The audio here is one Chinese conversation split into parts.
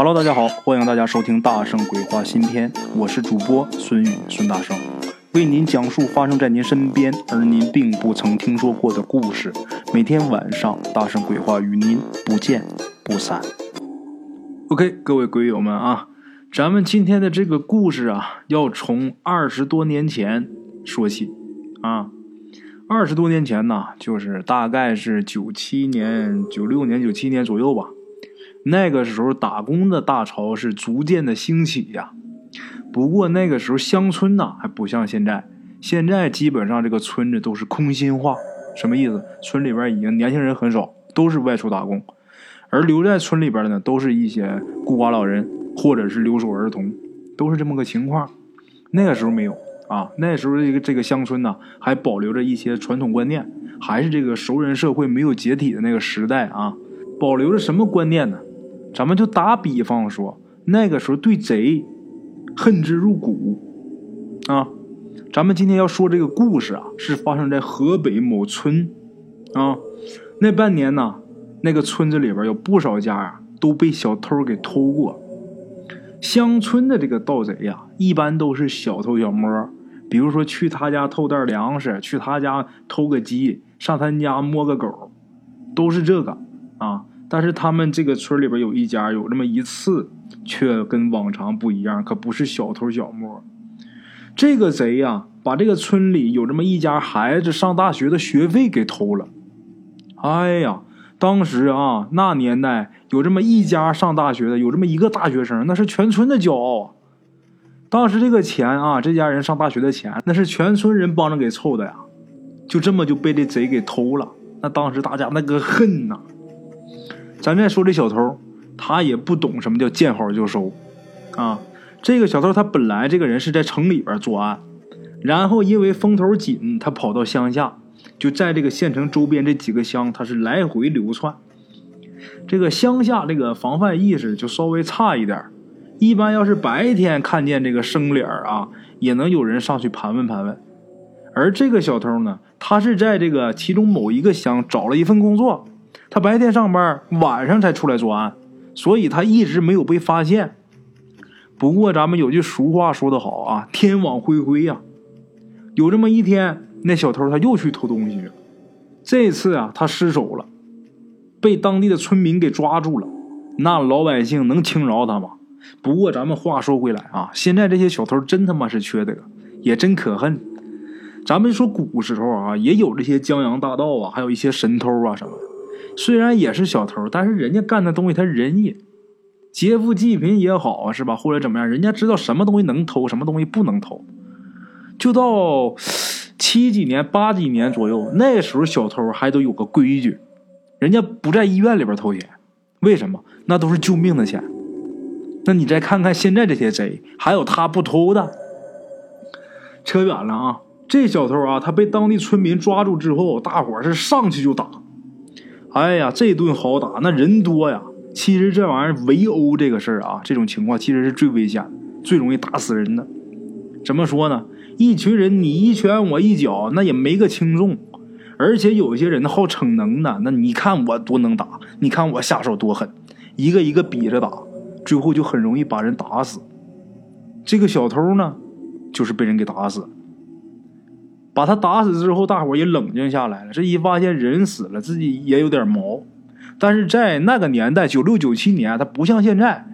Hello，大家好，欢迎大家收听《大圣鬼话》新篇，我是主播孙宇孙大圣，为您讲述发生在您身边而您并不曾听说过的故事。每天晚上，《大圣鬼话》与您不见不散。OK，各位鬼友们啊，咱们今天的这个故事啊，要从二十多年前说起啊。二十多年前呢，就是大概是九七年、九六年、九七年左右吧。那个时候打工的大潮是逐渐的兴起呀，不过那个时候乡村呢还不像现在，现在基本上这个村子都是空心化，什么意思？村里边已经年轻人很少，都是外出打工，而留在村里边的呢，都是一些孤寡老人或者是留守儿童，都是这么个情况。那个时候没有啊，那时候这个这个乡村呢还保留着一些传统观念，还是这个熟人社会没有解体的那个时代啊，保留着什么观念呢？咱们就打比方说，那个时候对贼恨之入骨啊。咱们今天要说这个故事啊，是发生在河北某村啊。那半年呢，那个村子里边有不少家啊都被小偷给偷过。乡村的这个盗贼呀，一般都是小偷小摸，比如说去他家偷袋粮食，去他家偷个鸡，上他家摸个狗，都是这个啊。但是他们这个村里边有一家有这么一次，却跟往常不一样，可不是小偷小摸。这个贼呀，把这个村里有这么一家孩子上大学的学费给偷了。哎呀，当时啊，那年代有这么一家上大学的，有这么一个大学生，那是全村的骄傲。当时这个钱啊，这家人上大学的钱，那是全村人帮着给凑的呀，就这么就被这贼给偷了。那当时大家那个恨呐！咱再说这小偷，他也不懂什么叫见好就收，啊，这个小偷他本来这个人是在城里边作案，然后因为风头紧，他跑到乡下，就在这个县城周边这几个乡，他是来回流窜。这个乡下这个防范意识就稍微差一点，一般要是白天看见这个生脸啊，也能有人上去盘问盘问。而这个小偷呢，他是在这个其中某一个乡找了一份工作。他白天上班，晚上才出来作案，所以他一直没有被发现。不过咱们有句俗话说得好啊，“天网恢恢”呀。有这么一天，那小偷他又去偷东西去了，这次啊，他失手了，被当地的村民给抓住了。那老百姓能轻饶他吗？不过咱们话说回来啊，现在这些小偷真他妈是缺德，也真可恨。咱们说古时候啊，也有这些江洋大盗啊，还有一些神偷啊什么的。虽然也是小偷，但是人家干的东西他仁义，劫富济贫也好是吧？或者怎么样，人家知道什么东西能偷，什么东西不能偷。就到七几年、八几年左右，那时候小偷还都有个规矩，人家不在医院里边偷钱，为什么？那都是救命的钱。那你再看看现在这些贼，还有他不偷的。扯远了啊！这小偷啊，他被当地村民抓住之后，大伙是上去就打。哎呀，这顿好打，那人多呀。其实这玩意儿围殴这个事儿啊，这种情况其实是最危险的，最容易打死人的。怎么说呢？一群人你一拳我一脚，那也没个轻重。而且有些人好逞能的，那你看我多能打，你看我下手多狠，一个一个比着打，最后就很容易把人打死。这个小偷呢，就是被人给打死。把他打死之后，大伙也冷静下来了。这一发现人死了，自己也有点毛。但是在那个年代，九六九七年，他不像现在。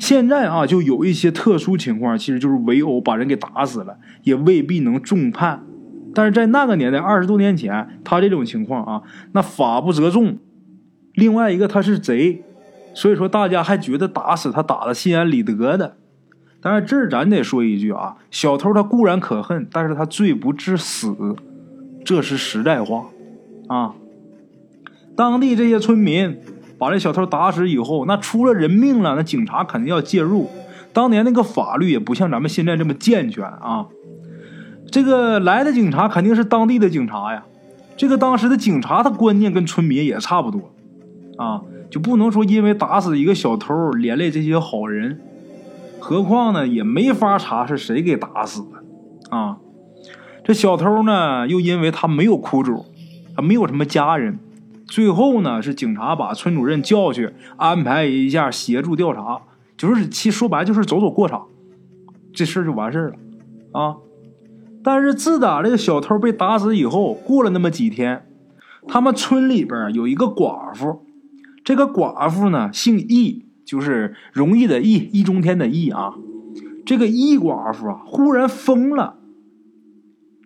现在啊，就有一些特殊情况，其实就是围殴把人给打死了，也未必能重判。但是在那个年代，二十多年前，他这种情况啊，那法不责众。另外一个，他是贼，所以说大家还觉得打死他打的心安理得的。但是这儿咱得说一句啊，小偷他固然可恨，但是他罪不至死，这是实在话，啊。当地这些村民把这小偷打死以后，那出了人命了，那警察肯定要介入。当年那个法律也不像咱们现在这么健全啊，这个来的警察肯定是当地的警察呀。这个当时的警察他观念跟村民也差不多，啊，就不能说因为打死一个小偷连累这些好人。何况呢，也没法查是谁给打死的，啊，这小偷呢，又因为他没有苦主，他没有什么家人，最后呢，是警察把村主任叫去安排一下协助调查，就是其说白就是走走过场，这事就完事了啊。但是自打这个小偷被打死以后，过了那么几天，他们村里边有一个寡妇，这个寡妇呢姓易，就是容易的易，易中天的易啊。这个易寡妇啊，忽然疯了。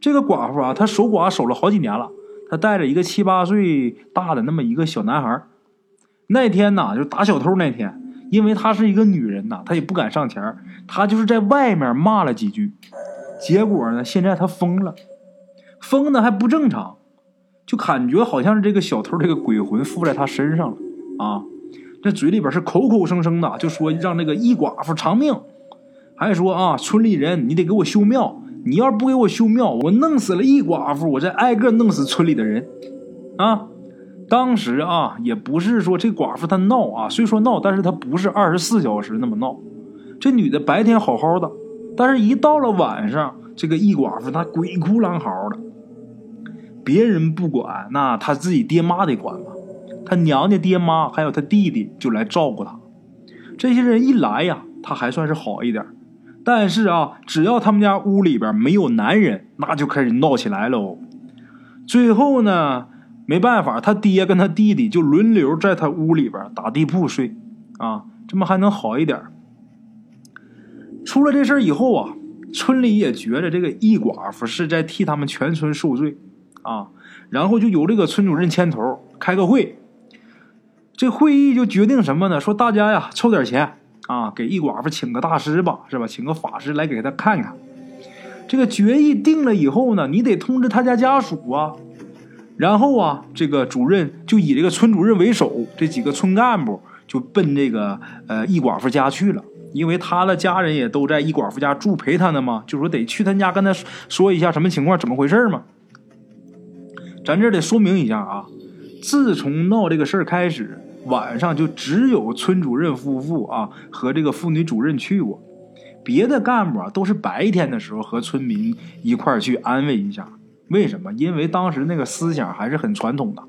这个寡妇啊，她守寡守了好几年了，她带着一个七八岁大的那么一个小男孩。那天呢，就打小偷那天，因为她是一个女人呐，她也不敢上前她就是在外面骂了几句。结果呢？现在她疯了，疯的还不正常，就感觉好像是这个小偷这个鬼魂附在她身上了啊！这嘴里边是口口声声的就说让那个一寡妇偿命，还说啊，村里人你得给我修庙，你要不给我修庙，我弄死了一寡妇，我再挨个弄死村里的人啊！当时啊，也不是说这寡妇她闹啊，虽说闹，但是她不是二十四小时那么闹，这女的白天好好的。但是，一到了晚上，这个易寡妇她鬼哭狼嚎的，别人不管，那她自己爹妈得管吧？他娘家爹妈还有他弟弟就来照顾他。这些人一来呀，他还算是好一点。但是啊，只要他们家屋里边没有男人，那就开始闹起来喽。最后呢，没办法，他爹跟他弟弟就轮流在他屋里边打地铺睡，啊，这么还能好一点。出了这事儿以后啊，村里也觉得这个易寡妇是在替他们全村受罪，啊，然后就由这个村主任牵头开个会。这会议就决定什么呢？说大家呀凑点钱啊，给易寡妇请个大师吧，是吧？请个法师来给他看看。这个决议定了以后呢，你得通知他家家属啊。然后啊，这个主任就以这个村主任为首，这几个村干部就奔这个呃易寡妇家去了。因为他的家人也都在易寡妇家住陪他呢嘛，就说得去他家跟他说一下什么情况，怎么回事嘛。咱这得说明一下啊，自从闹这个事儿开始，晚上就只有村主任夫妇啊和这个妇女主任去过，别的干部啊都是白天的时候和村民一块去安慰一下。为什么？因为当时那个思想还是很传统的，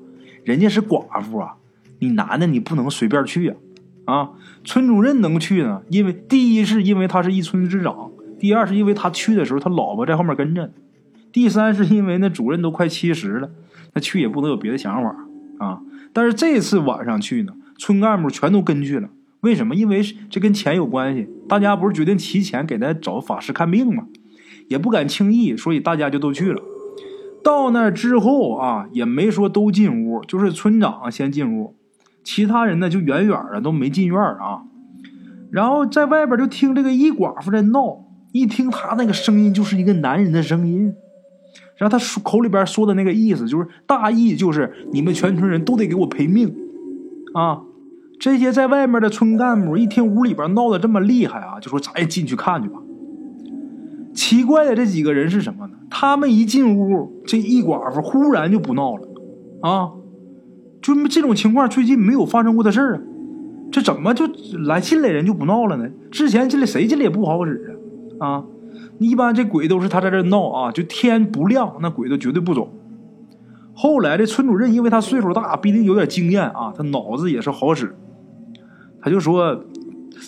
人家是寡妇啊，你男的你不能随便去呀。啊，村主任能去呢，因为第一是因为他是一村之长，第二是因为他去的时候他老婆在后面跟着，第三是因为那主任都快七十了，他去也不能有别的想法啊。但是这次晚上去呢，村干部全都跟去了，为什么？因为这跟钱有关系，大家不是决定提前给他找法师看病吗？也不敢轻易，所以大家就都去了。到那之后啊，也没说都进屋，就是村长先进屋。其他人呢就远远的都没进院啊，然后在外边就听这个一寡妇在闹，一听他那个声音就是一个男人的声音，然后他说口里边说的那个意思就是大意就是你们全村人都得给我赔命啊！这些在外面的村干部一听屋里边闹得这么厉害啊，就说咱也进去看去吧。奇怪的这几个人是什么呢？他们一进屋，这一寡妇忽然就不闹了啊。就这种情况，最近没有发生过的事儿啊！这怎么就来进来人就不闹了呢？之前进来谁进来也不好使啊！啊，一般这鬼都是他在这闹啊，就天不亮，那鬼都绝对不走。后来这村主任因为他岁数大，必定有点经验啊，他脑子也是好使，他就说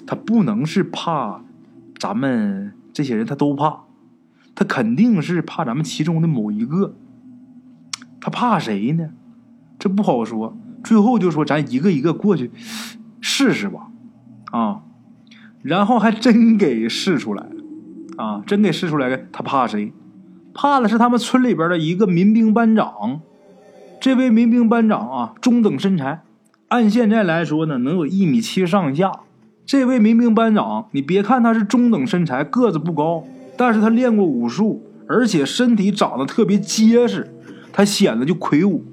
他不能是怕咱们这些人，他都怕，他肯定是怕咱们其中的某一个，他怕谁呢？这不好说，最后就说咱一个一个过去试试吧，啊，然后还真给试出来了，啊，真给试出来了。他怕谁？怕的是他们村里边的一个民兵班长。这位民兵班长啊，中等身材，按现在来说呢，能有一米七上下。这位民兵班长，你别看他是中等身材，个子不高，但是他练过武术，而且身体长得特别结实，他显得就魁梧。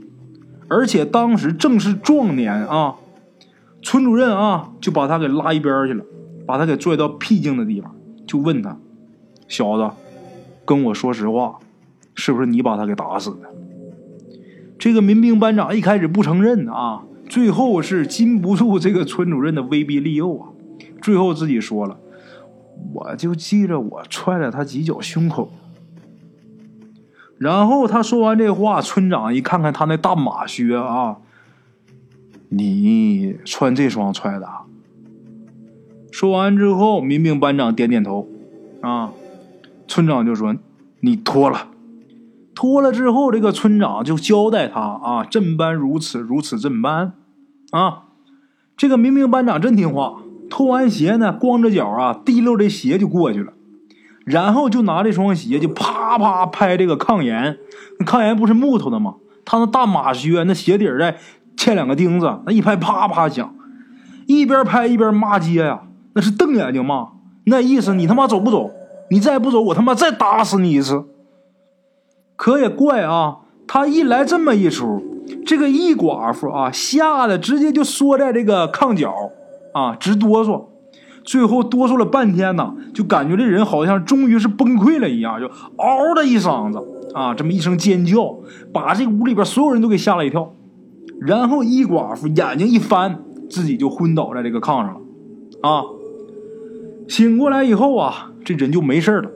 而且当时正是壮年啊，村主任啊就把他给拉一边去了，把他给拽到僻静的地方，就问他：“小子，跟我说实话，是不是你把他给打死的？”这个民兵班长一开始不承认啊，最后是禁不住这个村主任的威逼利诱啊，最后自己说了：“我就记着我踹了他几脚胸口。”然后他说完这话，村长一看看他那大马靴啊，你穿这双踹的？说完之后，民兵班长点点头，啊，村长就说：“你脱了。”脱了之后，这个村长就交代他啊：“镇班如此，如此镇班。”啊，这个明明班长真听话，脱完鞋呢，光着脚啊，提溜着鞋就过去了，然后就拿这双鞋就啪啪拍这个炕沿。炕沿不是木头的吗？他那大马靴，那鞋底儿再嵌两个钉子，那一拍啪啪响，一边拍一边骂街呀。那是瞪眼睛骂，那意思你他妈走不走？你再不走，我他妈再打死你一次。可也怪啊，他一来这么一出，这个易寡妇啊，吓得直接就缩在这个炕角啊，直哆嗦。最后哆嗦了半天呢，就感觉这人好像终于是崩溃了一样，就嗷的一嗓子啊，这么一声尖叫，把这屋里边所有人都给吓了一跳。然后易寡妇眼睛一翻，自己就昏倒在这个炕上了啊。醒过来以后啊，这人就没事了。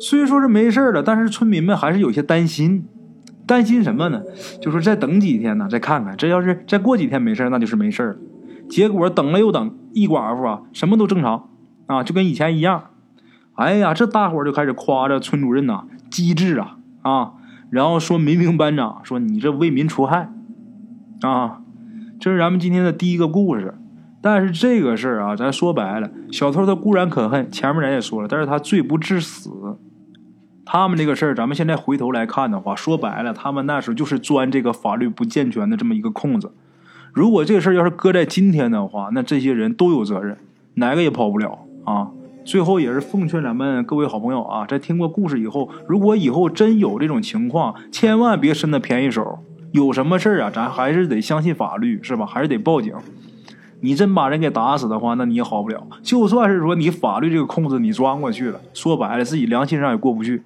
虽说是没事了，但是村民们还是有些担心。担心什么呢？就说再等几天呢，再看看。这要是再过几天没事那就是没事了。结果等了又等，一寡妇啊，什么都正常啊，就跟以前一样。哎呀，这大伙就开始夸着村主任呐机智啊啊，然后说民兵班长说你这为民除害啊。这是咱们今天的第一个故事。但是这个事儿啊，咱说白了，小偷他固然可恨，前面咱也说了，但是他罪不至死。他们这个事儿，咱们现在回头来看的话，说白了，他们那时候就是钻这个法律不健全的这么一个空子。如果这个事儿要是搁在今天的话，那这些人都有责任，哪个也跑不了啊。最后也是奉劝咱们各位好朋友啊，在听过故事以后，如果以后真有这种情况，千万别伸那便宜手。有什么事儿啊，咱还是得相信法律，是吧？还是得报警。你真把人给打死的话，那你也好不了。就算是说你法律这个空子你钻过去了，说白了自己良心上也过不去。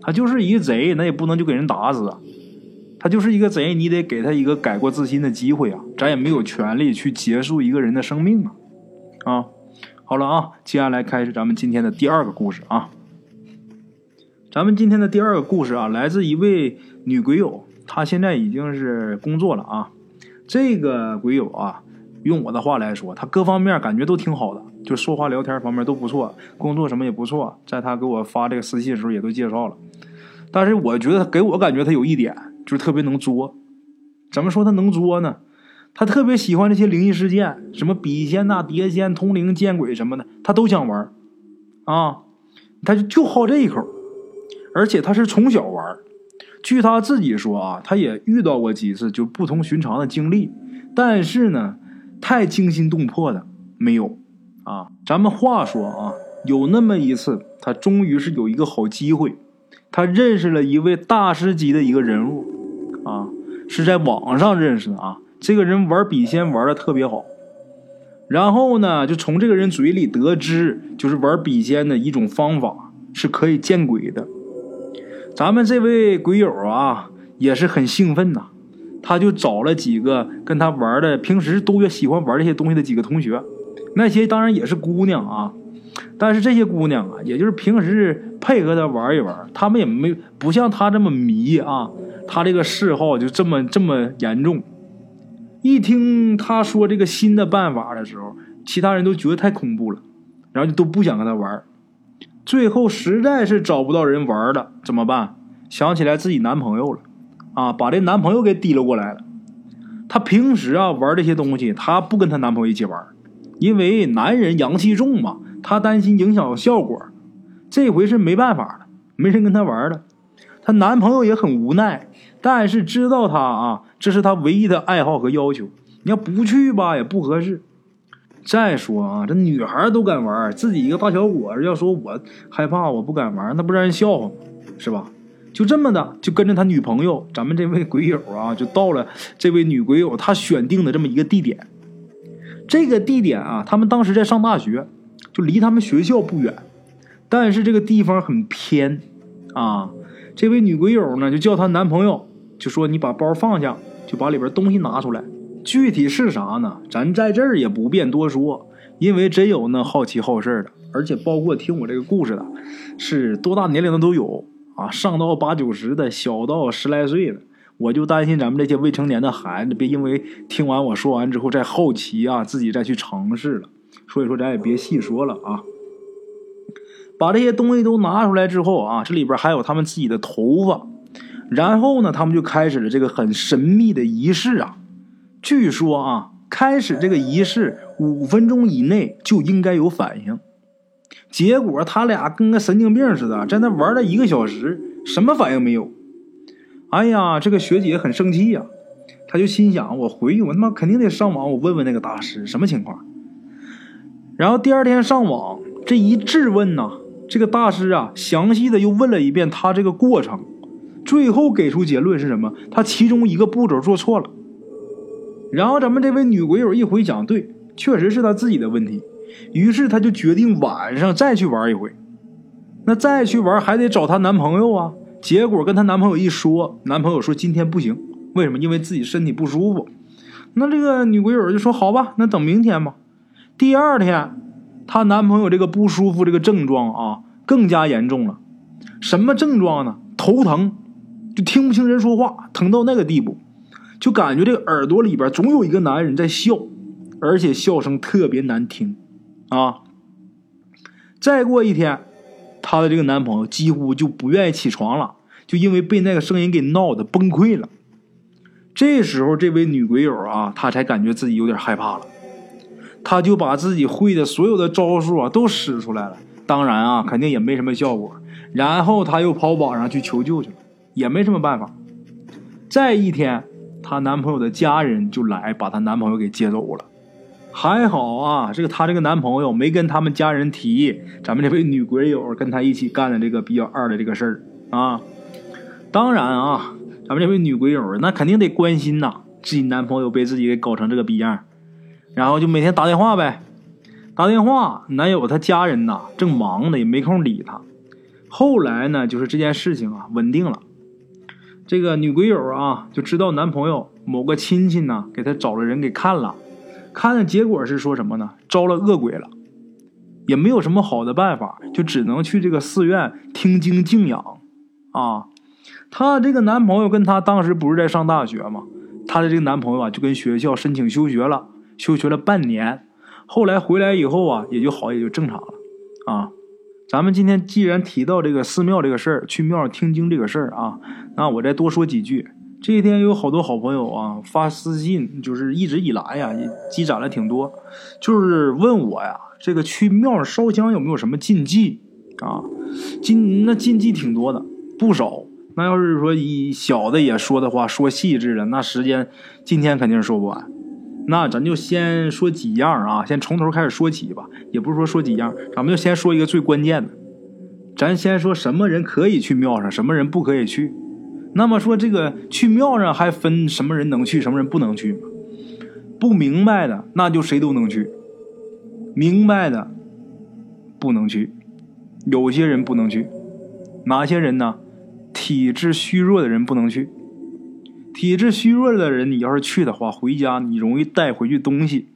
他就是一个贼，那也不能就给人打死啊。他就是一个贼，你得给他一个改过自新的机会啊。咱也没有权利去结束一个人的生命啊。啊，好了啊，接下来开始咱们今天的第二个故事啊。咱们今天的第二个故事啊，来自一位女鬼友，她现在已经是工作了啊。这个鬼友啊。用我的话来说，他各方面感觉都挺好的，就说话聊天方面都不错，工作什么也不错。在他给我发这个私信的时候，也都介绍了。但是我觉得他给我感觉他有一点，就是特别能作。怎么说他能作呢？他特别喜欢这些灵异事件，什么笔仙呐、碟仙、通灵、见鬼什么的，他都想玩啊。他就就好这一口，而且他是从小玩。据他自己说啊，他也遇到过几次就不同寻常的经历，但是呢。太惊心动魄的没有啊！咱们话说啊，有那么一次，他终于是有一个好机会，他认识了一位大师级的一个人物啊，是在网上认识的啊。这个人玩笔仙玩的特别好，然后呢，就从这个人嘴里得知，就是玩笔仙的一种方法是可以见鬼的。咱们这位鬼友啊，也是很兴奋呐。他就找了几个跟他玩的，平时都喜欢玩这些东西的几个同学，那些当然也是姑娘啊，但是这些姑娘啊，也就是平时配合他玩一玩，他们也没不像他这么迷啊，他这个嗜好就这么这么严重。一听他说这个新的办法的时候，其他人都觉得太恐怖了，然后就都不想跟他玩。最后实在是找不到人玩了，怎么办？想起来自己男朋友了。啊，把这男朋友给提溜过来了。她平时啊玩这些东西，她不跟她男朋友一起玩，因为男人阳气重嘛，她担心影响效果。这回是没办法了，没人跟她玩了。她男朋友也很无奈，但是知道她啊，这是她唯一的爱好和要求。你要不去吧，也不合适。再说啊，这女孩都敢玩，自己一个大小伙子要说我害怕，我不敢玩，那不让人笑话吗？是吧？就这么的，就跟着他女朋友，咱们这位鬼友啊，就到了这位女鬼友他选定的这么一个地点。这个地点啊，他们当时在上大学，就离他们学校不远，但是这个地方很偏啊。这位女鬼友呢，就叫她男朋友，就说：“你把包放下，就把里边东西拿出来。具体是啥呢？咱在这儿也不便多说，因为真有那好奇好事的，而且包括听我这个故事的，是多大年龄的都有。”啊，上到八九十的，小到十来岁的，我就担心咱们这些未成年的孩子，别因为听完我说完之后再好奇啊，自己再去尝试了。所以说咱也别细说了啊。把这些东西都拿出来之后啊，这里边还有他们自己的头发。然后呢，他们就开始了这个很神秘的仪式啊。据说啊，开始这个仪式五分钟以内就应该有反应。结果他俩跟个神经病似的，在那玩了一个小时，什么反应没有。哎呀，这个学姐很生气呀，她就心想：我回去，我他妈肯定得上网，我问问那个大师什么情况。然后第二天上网，这一质问呐，这个大师啊，详细的又问了一遍他这个过程。最后给出结论是什么？他其中一个步骤做错了。然后咱们这位女鬼友一回想，对，确实是她自己的问题。于是她就决定晚上再去玩一回。那再去玩还得找她男朋友啊。结果跟她男朋友一说，男朋友说今天不行，为什么？因为自己身体不舒服。那这个女鬼友就说好吧，那等明天吧。第二天，她男朋友这个不舒服这个症状啊更加严重了。什么症状呢？头疼。就听不清人说话，疼到那个地步，就感觉这个耳朵里边总有一个男人在笑，而且笑声特别难听，啊！再过一天，她的这个男朋友几乎就不愿意起床了，就因为被那个声音给闹得崩溃了。这时候，这位女鬼友啊，她才感觉自己有点害怕了，她就把自己会的所有的招数啊都使出来了，当然啊，肯定也没什么效果。然后她又跑网上去求救去了。也没什么办法。再一天，她男朋友的家人就来把她男朋友给接走了。还好啊，这个她这个男朋友没跟他们家人提咱们这位女鬼友跟她一起干的这个比较二的这个事儿啊。当然啊，咱们这位女鬼友那肯定得关心呐，自己男朋友被自己给搞成这个逼样，然后就每天打电话呗。打电话，男友他家人呐正忙呢，也没空理他。后来呢，就是这件事情啊稳定了。这个女鬼友啊，就知道男朋友某个亲戚呢，给她找了人给看了，看的结果是说什么呢？招了恶鬼了，也没有什么好的办法，就只能去这个寺院听经静养啊。她这个男朋友跟她当时不是在上大学吗？她的这个男朋友啊，就跟学校申请休学了，休学了半年，后来回来以后啊，也就好，也就正常了啊。咱们今天既然提到这个寺庙这个事儿，去庙听经这个事儿啊，那我再多说几句。这一天有好多好朋友啊发私信，就是一直以来呀也积攒了挺多，就是问我呀，这个去庙烧香有没有什么禁忌啊？禁那禁忌挺多的，不少。那要是说以小的也说的话，说细致的，那时间今天肯定说不完。那咱就先说几样啊，先从头开始说起吧。也不是说说几样，咱们就先说一个最关键的。咱先说什么人可以去庙上，什么人不可以去。那么说这个去庙上还分什么人能去，什么人不能去吗？不明白的那就谁都能去，明白的不能去。有些人不能去，哪些人呢？体质虚弱的人不能去。体质虚弱的人，你要是去的话，回家你容易带回去东西，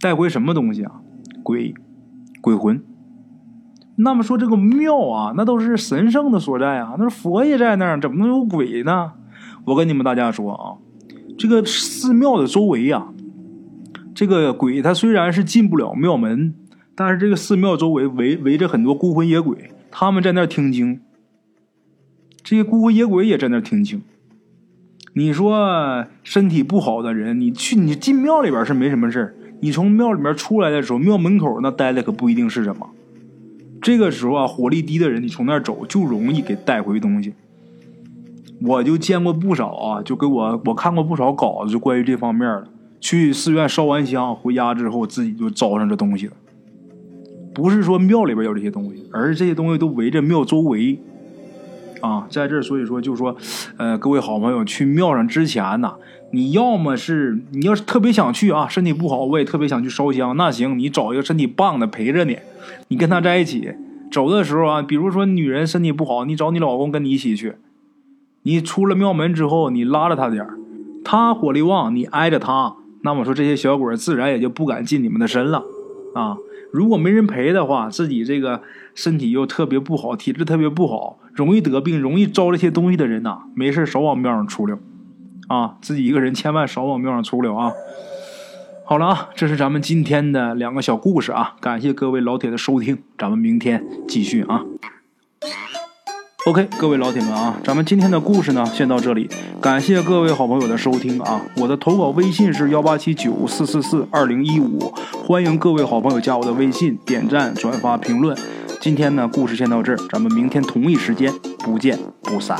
带回什么东西啊？鬼，鬼魂。那么说这个庙啊，那都是神圣的所在啊，那是佛爷在那儿，怎么能有鬼呢？我跟你们大家说啊，这个寺庙的周围呀，这个鬼他虽然是进不了庙门，但是这个寺庙周围围围着很多孤魂野鬼，他们在那儿听经。这些孤魂野鬼也在那儿听经。你说身体不好的人，你去你进庙里边是没什么事你从庙里面出来的时候，庙门口那待的可不一定是什么。这个时候啊，火力低的人，你从那儿走就容易给带回东西。我就见过不少啊，就给我我看过不少稿子，就关于这方面的。去寺院烧完香回家之后，自己就招上这东西了。不是说庙里边有这些东西，而是这些东西都围着庙周围。啊，在这儿，所以说就说，呃，各位好朋友去庙上之前呢，你要么是你要是特别想去啊，身体不好，我也特别想去烧香，那行，你找一个身体棒的陪着你，你跟他在一起走的时候啊，比如说女人身体不好，你找你老公跟你一起去，你出了庙门之后，你拉着他点他火力旺，你挨着他，那么说这些小鬼自然也就不敢进你们的身了啊。如果没人陪的话，自己这个身体又特别不好，体质特别不好，容易得病，容易招这些东西的人呐，没事少往庙上出溜，啊，自己一个人千万少往庙上出溜啊。好了啊，这是咱们今天的两个小故事啊，感谢各位老铁的收听，咱们明天继续啊。OK，各位老铁们啊，咱们今天的故事呢，先到这里。感谢各位好朋友的收听啊！我的投稿微信是幺八七九四四四二零一五，欢迎各位好朋友加我的微信，点赞、转发、评论。今天呢，故事先到这儿，咱们明天同一时间不见不散。